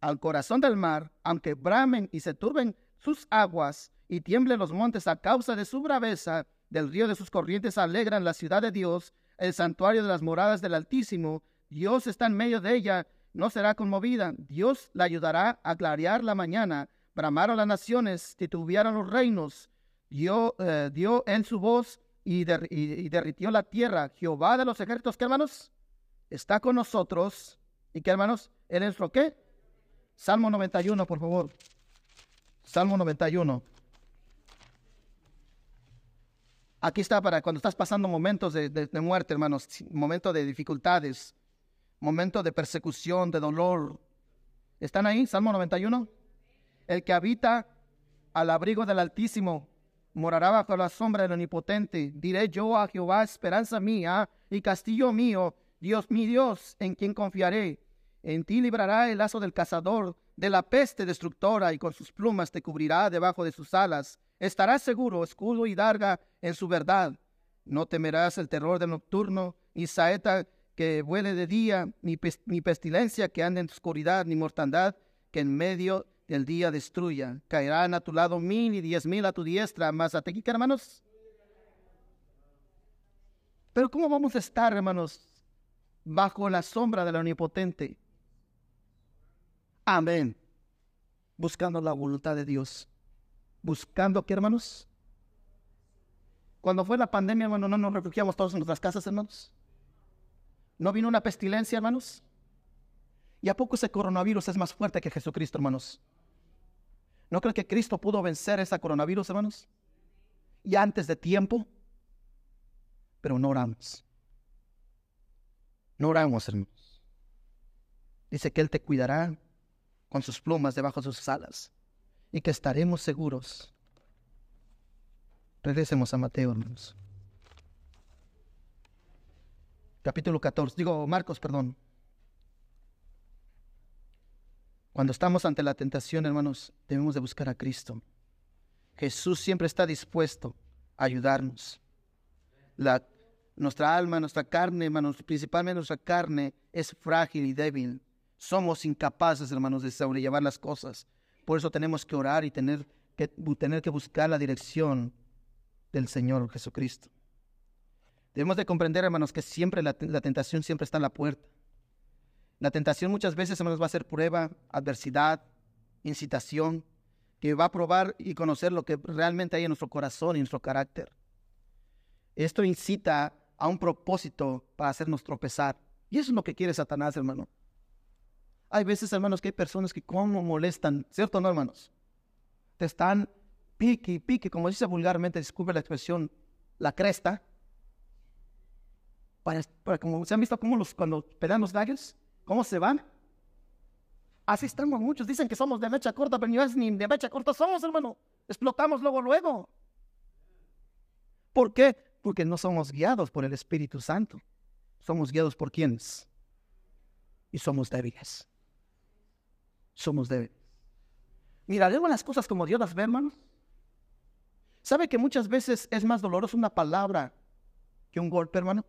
al corazón del mar, aunque bramen y se turben sus aguas y tiemblen los montes a causa de su braveza, del río de sus corrientes alegran la ciudad de Dios, el santuario de las moradas del Altísimo. Dios está en medio de ella, no será conmovida. Dios la ayudará a clarear la mañana. Bramaron las naciones, titubearon los reinos dio, eh, dio en su voz y, derritió la tierra. Jehová de los ejércitos, ¿qué hermanos? Está con nosotros. ¿Y qué hermanos? ¿En nuestro qué? Salmo 91, por favor. Salmo 91. Aquí está para cuando estás pasando momentos de, muerte, hermanos, momentos de dificultades, momentos de persecución, de dolor. ¿Están ahí? Salmo 91. El que habita al abrigo del Altísimo morará bajo la sombra del Omnipotente. Diré yo a Jehová, esperanza mía y castillo mío, Dios mi Dios, en quien confiaré. En ti librará el lazo del cazador, de la peste destructora, y con sus plumas te cubrirá debajo de sus alas. Estarás seguro, escudo y darga en su verdad. No temerás el terror del nocturno, ni saeta que vuele de día, ni, pestilencia que ande en oscuridad, ni mortandad que en medio el día destruya. Caerán a tu lado mil y diez mil a tu diestra, más a ti, hermanos. Pero ¿cómo vamos a estar, hermanos, bajo la sombra del Omnipotente? Amén. Buscando la voluntad de Dios. Buscando, ¿qué, hermanos? Cuando fue la pandemia, hermano, no nos refugiamos todos en nuestras casas, hermanos. ¿No vino una pestilencia, hermanos? ¿Y a poco ese coronavirus es más fuerte que Jesucristo, hermanos? ¿No creen que Cristo pudo vencer ese coronavirus, hermanos? Y antes de tiempo. Pero no oramos. No oramos, hermanos. Dice que Él te cuidará con sus plumas debajo de sus alas y que estaremos seguros. Regresemos a Mateo, hermanos. Capítulo 14, digo Marcos, perdón. Cuando estamos ante la tentación, hermanos, debemos de buscar a Cristo. Jesús siempre está dispuesto a ayudarnos. La, nuestra alma, nuestra carne, hermanos, principalmente nuestra carne, es frágil y débil. Somos incapaces, hermanos, de sobrellevar las cosas. Por eso tenemos que orar y tener que tener que buscar la dirección del Señor Jesucristo. Debemos de comprender, hermanos, que siempre la, la tentación siempre está en la puerta. La tentación muchas veces, hermanos, va a ser prueba, adversidad, incitación, que va a probar y conocer lo que realmente hay en nuestro corazón y en nuestro carácter. Esto incita a un propósito para hacernos tropezar. Y eso es lo que quiere Satanás, hermano. Hay veces, hermanos, que hay personas que como molestan, ¿cierto o no, hermanos? Te están pique y pique, como dice vulgarmente, disculpe la expresión, la cresta. Para, como se han visto como los, cuando pedan los daggers, cómo se van. Así estamos muchos. Dicen que somos de mecha corta, pero no es ni de mecha corta somos, hermano. Explotamos luego, luego. ¿Por qué? Porque no somos guiados por el Espíritu Santo. Somos guiados por quienes. Y somos débiles. Somos débiles. Miraremos las cosas como Dios las ve, hermano. ¿Sabe que muchas veces es más doloroso una palabra que un golpe, hermano?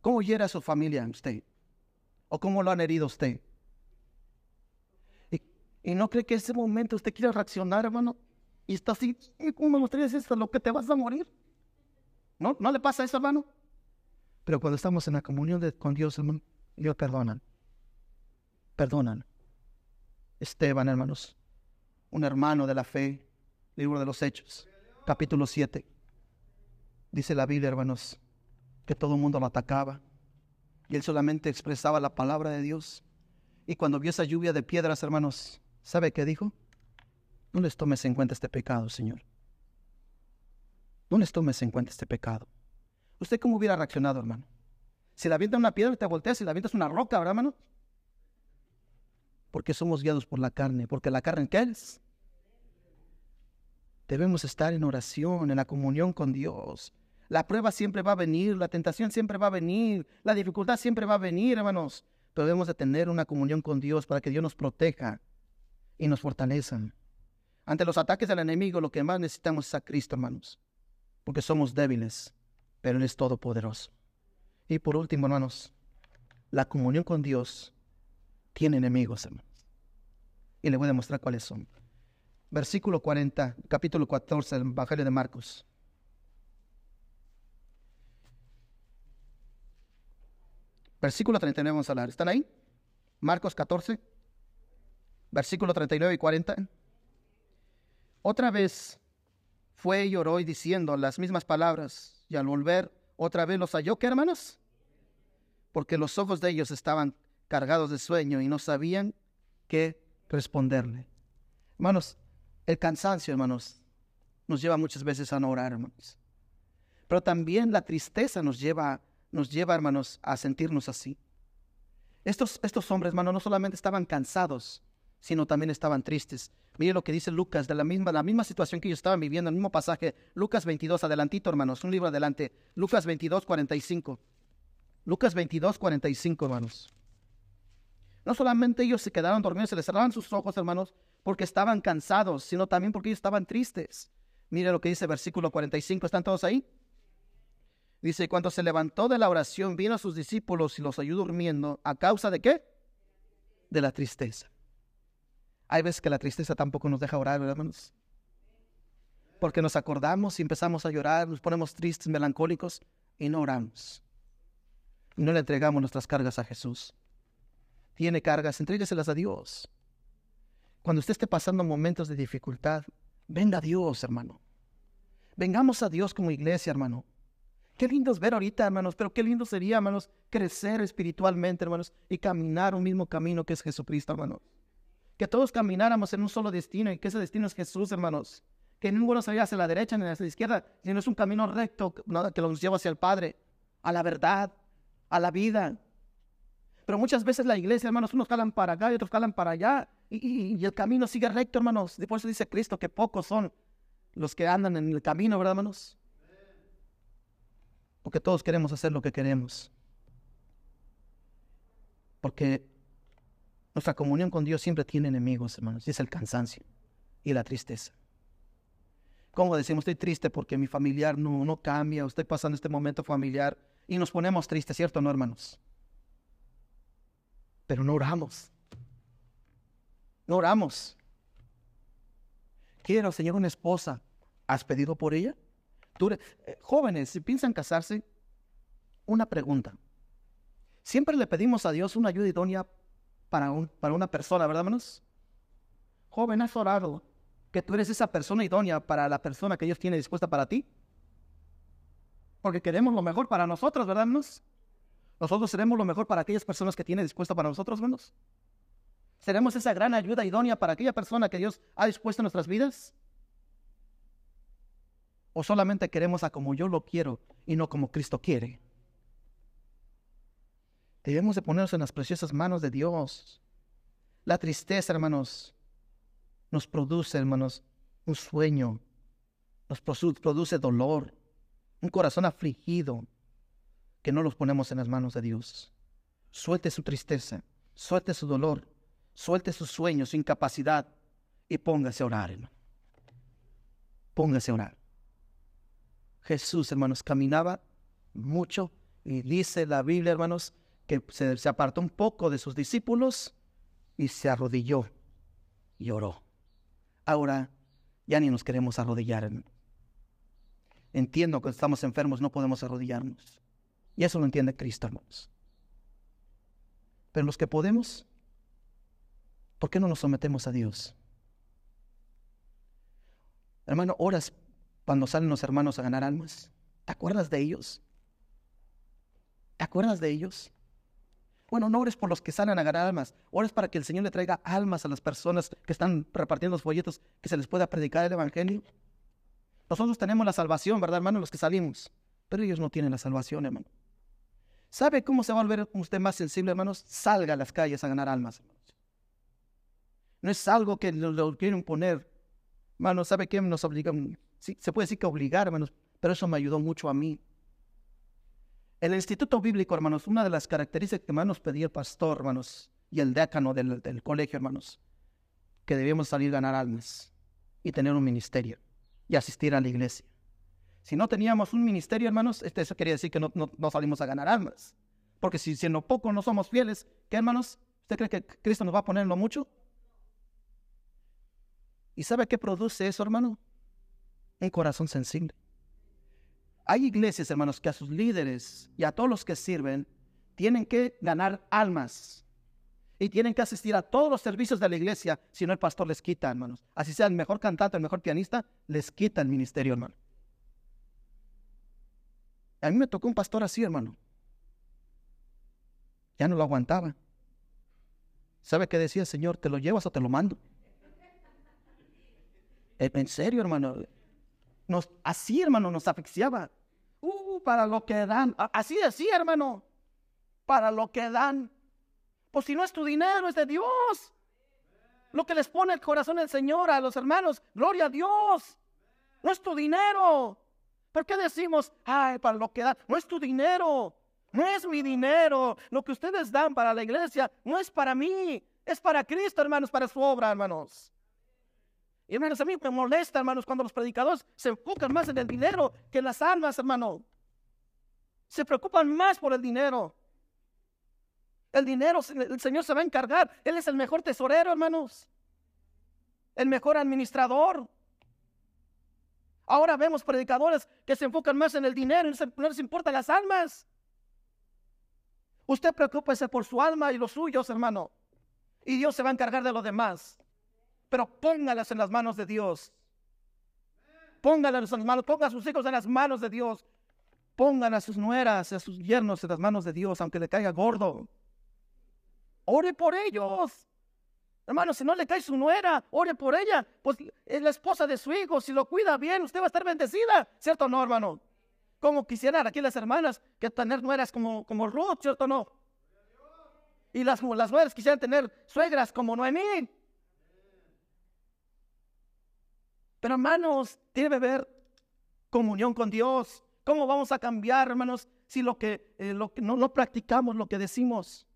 ¿Cómo hiera a su familia usted? ¿O cómo lo han herido usted? Y no cree que ese momento usted quiere reaccionar, hermano. Y está así, ¿cómo me gustaría decir esto? Lo que te vas a morir. ¿No? ¿No le pasa eso, hermano? Pero cuando estamos en la comunión con Dios, hermano, Dios perdonan. Perdonan. Esteban, hermanos, un hermano de la fe, libro de los Hechos, capítulo 7. Dice la Biblia, hermanos, que todo el mundo lo atacaba. Y él solamente expresaba la palabra de Dios. Y cuando vio esa lluvia de piedras, hermanos, ¿Sabe qué dijo? No les tomes en cuenta este pecado, Señor. No les tomes en cuenta este pecado. ¿Usted cómo hubiera reaccionado, hermano? Si la avienta una piedra, te volteas, si la avientas una roca, ¿verdad, hermano? Porque somos guiados por la carne, porque la carne, ¿qué es? Debemos estar en oración, en la comunión con Dios. La prueba siempre va a venir, la tentación siempre va a venir, la dificultad siempre va a venir, hermanos. Pero debemos de tener una comunión con Dios para que Dios nos proteja y nos fortalezcan. Ante los ataques del enemigo, lo que más necesitamos es a Cristo, hermanos, porque somos débiles, pero Él es todopoderoso. Y por último, hermanos, la comunión con Dios tiene enemigos, hermanos. Y le voy a demostrar cuáles son. Versículo 40, capítulo 14 del Evangelio de Marcos. Versículo 39 vamos a hablar. ¿Están ahí? Marcos 14 versículo 39 y 40. Otra vez fue y lloró y diciendo las mismas palabras, y al volver otra vez los halló, ¿qué hermanos? Porque los ojos de ellos estaban cargados de sueño y no sabían qué responderle. Hermanos, el cansancio, hermanos, nos lleva muchas veces a no orar, hermanos. Pero también la tristeza nos lleva, nos lleva, hermanos, a sentirnos así. Estos, estos hombres, hermanos, no solamente estaban cansados, sino también estaban tristes. Mire lo que dice Lucas, de la misma, la misma situación que ellos estaban viviendo, el mismo pasaje. Lucas 22, adelantito, hermanos, un libro adelante. Lucas 22, 45. Lucas 22, 45, hermanos. No solamente ellos se quedaron dormidos, se les cerraban sus ojos, hermanos, porque estaban cansados, sino también porque ellos estaban tristes. Mire lo que dice versículo 45, ¿están todos ahí? Dice, cuando se levantó de la oración, vino a sus discípulos y los ayudó durmiendo. ¿A causa de qué? De la tristeza. Hay veces que la tristeza tampoco nos deja orar, ¿verdad, hermanos? Porque nos acordamos y empezamos a llorar, nos ponemos tristes, melancólicos y no oramos. No le entregamos nuestras cargas a Jesús. Tiene cargas, entrégueselas a Dios. Cuando usted esté pasando momentos de dificultad, venga a Dios, hermano. Vengamos a Dios como iglesia, hermano. Qué lindo es ver ahorita, hermanos, pero qué lindo sería, hermanos, crecer espiritualmente, hermanos, y caminar un mismo camino que es Jesucristo, hermanos que todos camináramos en un solo destino y que ese destino es Jesús, hermanos. Que ninguno se vaya hacia la derecha ni hacia la izquierda, sino es un camino recto que nos lleva hacia el Padre, a la verdad, a la vida. Pero muchas veces la iglesia, hermanos, unos calan para acá y otros calan para allá. Y, el camino sigue recto, hermanos. Por eso dice Cristo que pocos son los que andan en el camino, ¿verdad, hermanos? Porque todos queremos hacer lo que queremos. Porque nuestra comunión con Dios siempre tiene enemigos, hermanos, y es el cansancio y la tristeza. Como decimos, estoy triste porque mi familiar no, no cambia, estoy pasando este momento familiar y nos ponemos tristes, ¿cierto no, hermanos? Pero no oramos. No oramos. quiero, Señor, una esposa. ¿Has pedido por ella? Eh, jóvenes, si piensan casarse, una pregunta. Siempre le pedimos a Dios una ayuda idónea para, un, para una persona, ¿verdad, hermanos? Joven, has orado que tú eres esa persona idónea para la persona que Dios tiene dispuesta para ti. Porque queremos lo mejor para nosotros, ¿verdad, hermanos? Nosotros seremos lo mejor para aquellas personas que tiene dispuesta para nosotros, hermanos. ¿Seremos esa gran ayuda idónea para aquella persona que Dios ha dispuesto en nuestras vidas? ¿O solamente queremos a como yo lo quiero y no como Cristo quiere? Debemos de ponernos en las preciosas manos de Dios. La tristeza, hermanos, nos produce, hermanos, un sueño, nos produce dolor, un corazón afligido, que no los ponemos en las manos de Dios. Suelte su tristeza, suelte su dolor, suelte sus sueños, su incapacidad y póngase a orar, hermano. Póngase a orar. Jesús, hermanos, caminaba mucho y dice la Biblia, hermanos, que se, apartó un poco de sus discípulos y se arrodilló y oró. Ahora ya ni nos queremos arrodillar. Entiendo que estamos enfermos, no podemos arrodillarnos. Y eso lo entiende Cristo, hermanos. Pero los que podemos, ¿por qué no nos sometemos a Dios? Hermano, oras cuando salen los hermanos a ganar almas. ¿Te acuerdas de ellos? ¿Te acuerdas de ellos? Bueno, no ores por los que salen a ganar almas, ores para que el Señor le traiga almas a las personas que están repartiendo los folletos, que se les pueda predicar el Evangelio. Nosotros tenemos la salvación, ¿verdad, hermano? Los que salimos, pero ellos no tienen la salvación, hermano. ¿Sabe cómo se va a volver usted más sensible, hermanos? Salga a las calles a ganar almas, hermanos. No es algo que lo, quieren poner. Hermano, ¿sabe qué nos obligan? Sí, se puede decir que obligar, hermanos, pero eso me ayudó mucho a mí. El Instituto Bíblico, hermanos, una de las características que más nos pedía el pastor, hermanos, y el decano del, colegio, hermanos, que debíamos salir a ganar almas y tener un ministerio y asistir a la iglesia. Si no teníamos un ministerio, hermanos, este, eso quería decir que no, salimos a ganar almas. Porque si, si en lo poco no somos fieles, ¿qué hermanos? ¿Usted cree que Cristo nos va a poner en lo mucho? ¿Y sabe qué produce eso, hermano? Un corazón sensible. Hay iglesias, hermanos, que a sus líderes y a todos los que sirven tienen que ganar almas. Y tienen que asistir a todos los servicios de la iglesia, si no el pastor les quita, hermanos. Así sea el mejor cantante, el mejor pianista, les quita el ministerio, hermano. A mí me tocó un pastor así, hermano. Ya no lo aguantaba. ¿Sabe qué decía, Señor? ¿Te lo llevas o te lo mando? En serio, hermano así, hermano, nos asfixiaba. Uh, para lo que dan. Así decía, hermano. Para lo que dan. Pues si no es tu dinero, es de Dios. Lo que les pone el corazón del Señor a los hermanos, gloria a Dios. No es tu dinero. ¿Por qué decimos, ay, para lo que dan? No es tu dinero. No es mi dinero. Lo que ustedes dan para la iglesia no es para mí. Es para Cristo, hermanos, para su obra, hermanos. Y hermanos, a mí me molesta, hermanos, cuando los predicadores se enfocan más en el dinero que en las almas, hermano. Se preocupan más por el dinero. El dinero, el Señor se va a encargar. Él es el mejor tesorero, hermanos. El mejor administrador. Ahora vemos predicadores que se enfocan más en el dinero, no les importan las almas. Usted preocúpese por su alma y los suyos, hermano. Y Dios se va a encargar de lo demás pero póngalas en las manos de Dios. Póngalas en las manos, ponga a sus hijos en las manos de Dios. Pongan a sus nueras, a sus yernos en las manos de Dios, aunque le caiga gordo. Ore por ellos. Hermano, si no le cae su nuera, ore por ella. Pues es la esposa de su hijo. Si lo cuida bien, usted va a estar bendecida. ¿Cierto o no, hermano? Como quisieran aquí las hermanas que tener nueras como, como Ruth, ¿cierto o no? Y las, las nueras quisieran tener suegras como Noemí. Pero hermanos, debe haber comunión con Dios. ¿Cómo vamos a cambiar, hermanos, si lo que, eh, lo que no, no, practicamos lo que decimos?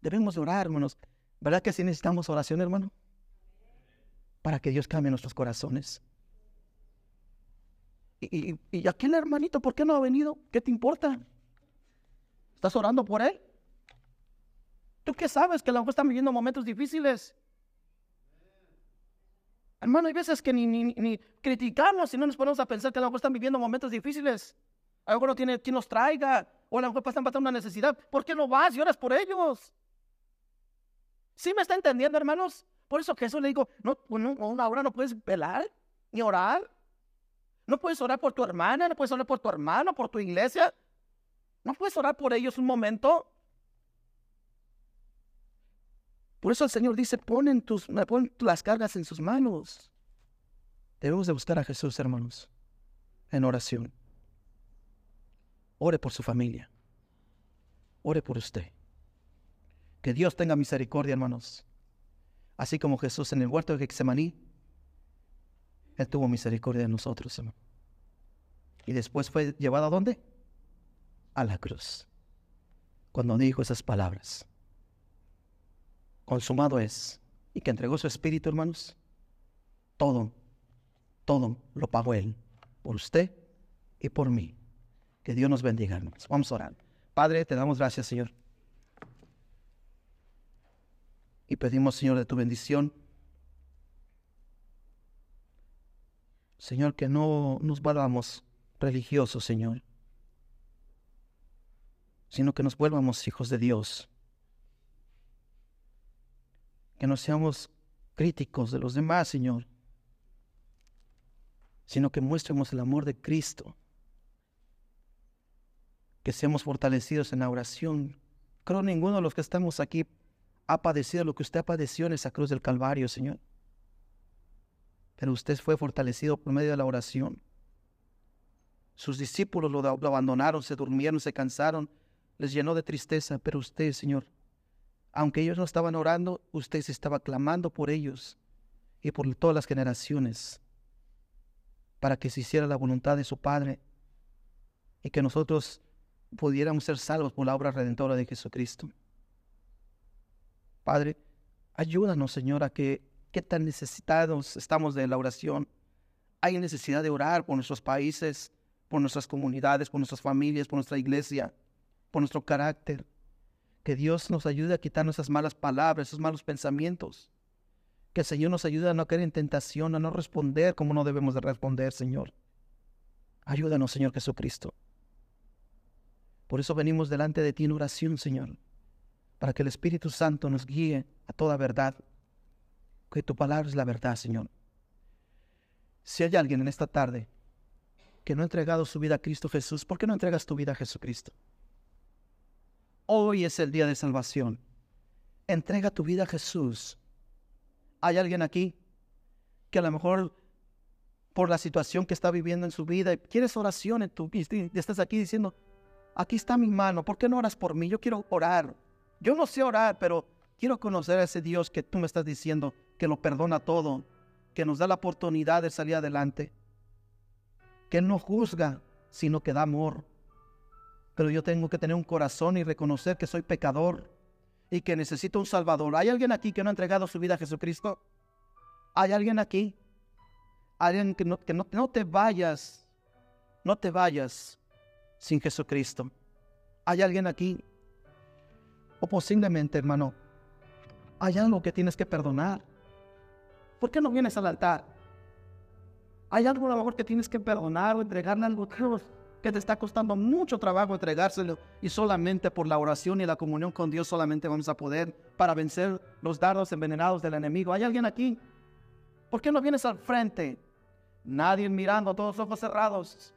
Debemos orar, hermanos. ¿Verdad que sí necesitamos oración, hermano? Para que Dios cambie nuestros corazones. Y, y, y, hermanito, ¿por qué no ha venido? ¿Qué te importa? ¿Estás orando por él? ¿Tú qué sabes? Que a lo mejor están viviendo momentos difíciles. Hermano, hay veces que ni, ni, criticamos y no nos ponemos a pensar que a lo mejor están viviendo momentos difíciles. A lo mejor no tiene quien los traiga, o a lo mejor están pasando una necesidad. ¿Por qué no vas y oras por ellos? ¿Sí me está entendiendo, hermanos? Por eso eso le digo, no, una hora no puedes velar ni orar. No puedes orar por tu hermana, no puedes orar por tu hermano, por tu iglesia. No puedes orar por ellos un momento. Por eso el Señor dice, ponen tus, pon las cargas en sus manos. Debemos de buscar a Jesús, hermanos, en oración. Ore por su familia. Ore por usted. Que Dios tenga misericordia, hermanos. Así como Jesús en el huerto de Getsemaní, Él tuvo misericordia de nosotros, hermano. Y después fue llevado a dónde? A la cruz. Cuando dijo esas palabras consumado es, y que entregó su espíritu, hermanos, todo, todo lo pagó Él, por usted y por mí. Que Dios nos bendiga, hermanos. Vamos a orar. Padre, te damos gracias, Señor. Y pedimos, Señor, de tu bendición. Señor, que no nos volvamos religiosos, Señor, sino que nos vuelvamos hijos de Dios que no seamos críticos de los demás, Señor, sino que muestremos el amor de Cristo, que seamos fortalecidos en la oración. Creo ninguno de los que estamos aquí ha padecido lo que usted padeció en esa cruz del Calvario, Señor. Pero usted fue fortalecido por medio de la oración. Sus discípulos lo, lo abandonaron, se durmieron, se cansaron, les llenó de tristeza, pero usted, Señor, aunque ellos no estaban orando, usted se estaba clamando por ellos y por todas las generaciones para que se hiciera la voluntad de su Padre y que nosotros pudiéramos ser salvos por la obra redentora de Jesucristo. Padre, ayúdanos, Señor, a que qué tan necesitados estamos de la oración. Hay necesidad de orar por nuestros países, por nuestras comunidades, por nuestras familias, por nuestra iglesia, por nuestro carácter. Que Dios nos ayude a quitarnos esas malas palabras, esos malos pensamientos. Que el Señor nos ayude a no caer en tentación, a no responder como no debemos de responder, Señor. Ayúdanos, Señor Jesucristo. Por eso venimos delante de ti en oración, Señor, para que el Espíritu Santo nos guíe a toda verdad. Que tu palabra es la verdad, Señor. Si hay alguien en esta tarde que no ha entregado su vida a Cristo Jesús, ¿por qué no entregas tu vida a Jesucristo? Hoy es el día de salvación. Entrega tu vida a Jesús. ¿Hay alguien aquí que a lo mejor por la situación que está viviendo en su vida quieres oración en tu y estás aquí diciendo, aquí está mi mano, ¿por qué no oras por mí? Yo quiero orar. Yo no sé orar, pero quiero conocer a ese Dios que tú me estás diciendo, que lo perdona todo, que nos da la oportunidad de salir adelante, que no juzga, sino que da amor pero yo tengo que tener un corazón y reconocer que soy pecador y que necesito un Salvador. ¿Hay alguien aquí que no ha entregado su vida a Jesucristo? ¿Hay alguien aquí? Alguien que no, que no, no te vayas, no te vayas sin Jesucristo. ¿Hay alguien aquí? O posiblemente, hermano, hay algo que tienes que perdonar. ¿Por qué no vienes al altar? Hay algo mejor que tienes que perdonar o entregarle algo a Dios que te está costando mucho trabajo entregárselo y solamente por la oración y la comunión con Dios solamente vamos a poder para vencer los dardos envenenados del enemigo. ¿Hay alguien aquí? ¿Por qué no vienes al frente? Nadie mirando, todos ojos cerrados.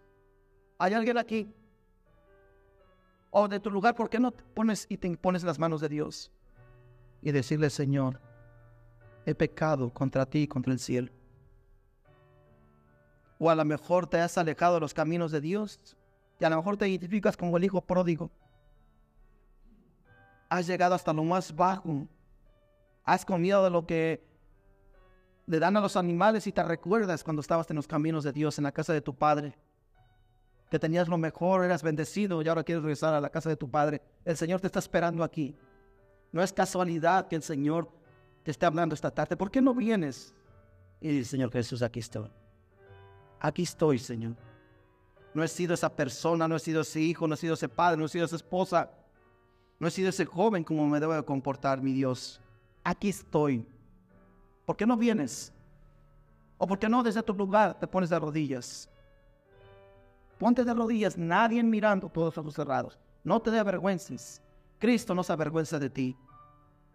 ¿Hay alguien aquí? O de tu lugar, ¿por qué no te pones y te pones las manos de Dios? Y decirle, Señor, he pecado contra ti y contra el cielo o a lo mejor te has alejado de los caminos de Dios y a lo mejor te identificas como el hijo pródigo. Has llegado hasta lo más bajo. Has comido de lo que le dan a los animales y te recuerdas cuando estabas en los caminos de Dios, en la casa de tu padre. Que tenías lo mejor, eras bendecido y ahora quieres regresar a la casa de tu padre. El Señor te está esperando aquí. No es casualidad que el Señor te esté hablando esta tarde. ¿Por qué no vienes? Y el Señor Jesús, aquí estoy aquí estoy, Señor. No he sido esa persona, no he sido ese hijo, no he sido ese padre, no he sido esa esposa, no he sido ese joven como me debo de comportar, mi Dios. Aquí estoy. ¿Por qué no vienes? O porque no desde tu lugar te pones de rodillas. Ponte de rodillas, nadie mirando, todos ojos cerrados. No te dé vergüences. Cristo no se avergüenza de ti.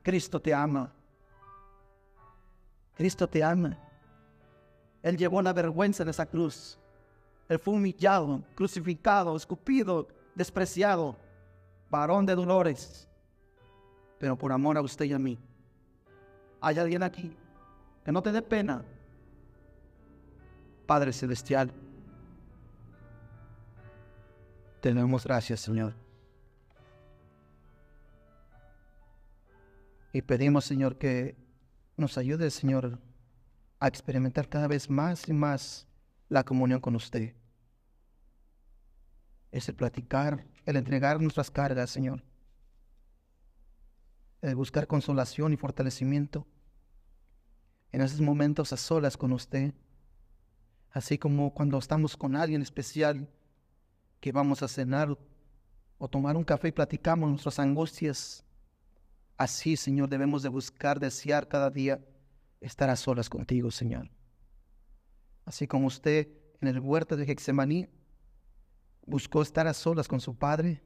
Cristo te ama. Cristo te ama. Él llevó la vergüenza en esa cruz. Él fue humillado, crucificado, escupido, despreciado, varón de dolores. Pero por amor a usted y a mí, hay alguien aquí que no te dé pena. Padre Celestial, te damos gracias, Señor. Y pedimos, Señor, que nos ayude, Señor, a experimentar cada vez más y más la comunión con usted. Es el platicar, el entregar nuestras cargas, Señor. El buscar consolación y fortalecimiento en esos momentos a solas con usted. Así como cuando estamos con alguien especial que vamos a cenar o tomar un café y platicamos nuestras angustias. Así, Señor, debemos de buscar, desear cada día estar a solas contigo, Señor. Así como usted en el huerto de Gexemaní buscó estar a solas con su Padre,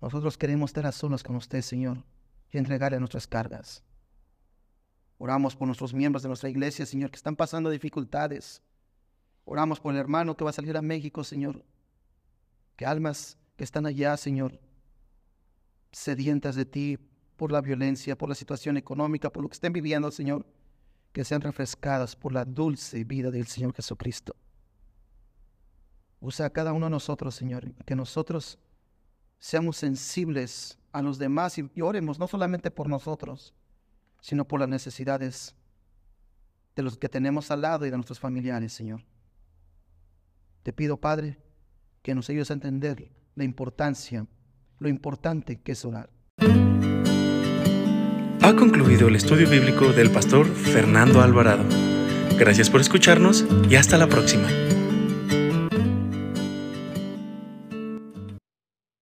nosotros queremos estar a solas con usted, Señor, y entregarle nuestras cargas. Oramos por nuestros miembros de nuestra iglesia, Señor, que están pasando dificultades. Oramos por el hermano que va a salir a México, Señor. Que almas que están allá, Señor, sedientas de ti por la violencia, por la situación económica, por lo que estén viviendo, Señor, que sean refrescadas por la dulce vida del Señor Jesucristo. Usa a cada uno de nosotros, Señor, que nosotros seamos sensibles a los demás y oremos no solamente por nosotros, sino por las necesidades de los que tenemos al lado y de nuestros familiares, Señor. Te pido, Padre, que nos ayudes a entender la importancia, lo importante que es orar. Ha concluido el estudio bíblico del pastor Fernando Alvarado. Gracias por escucharnos y hasta la próxima.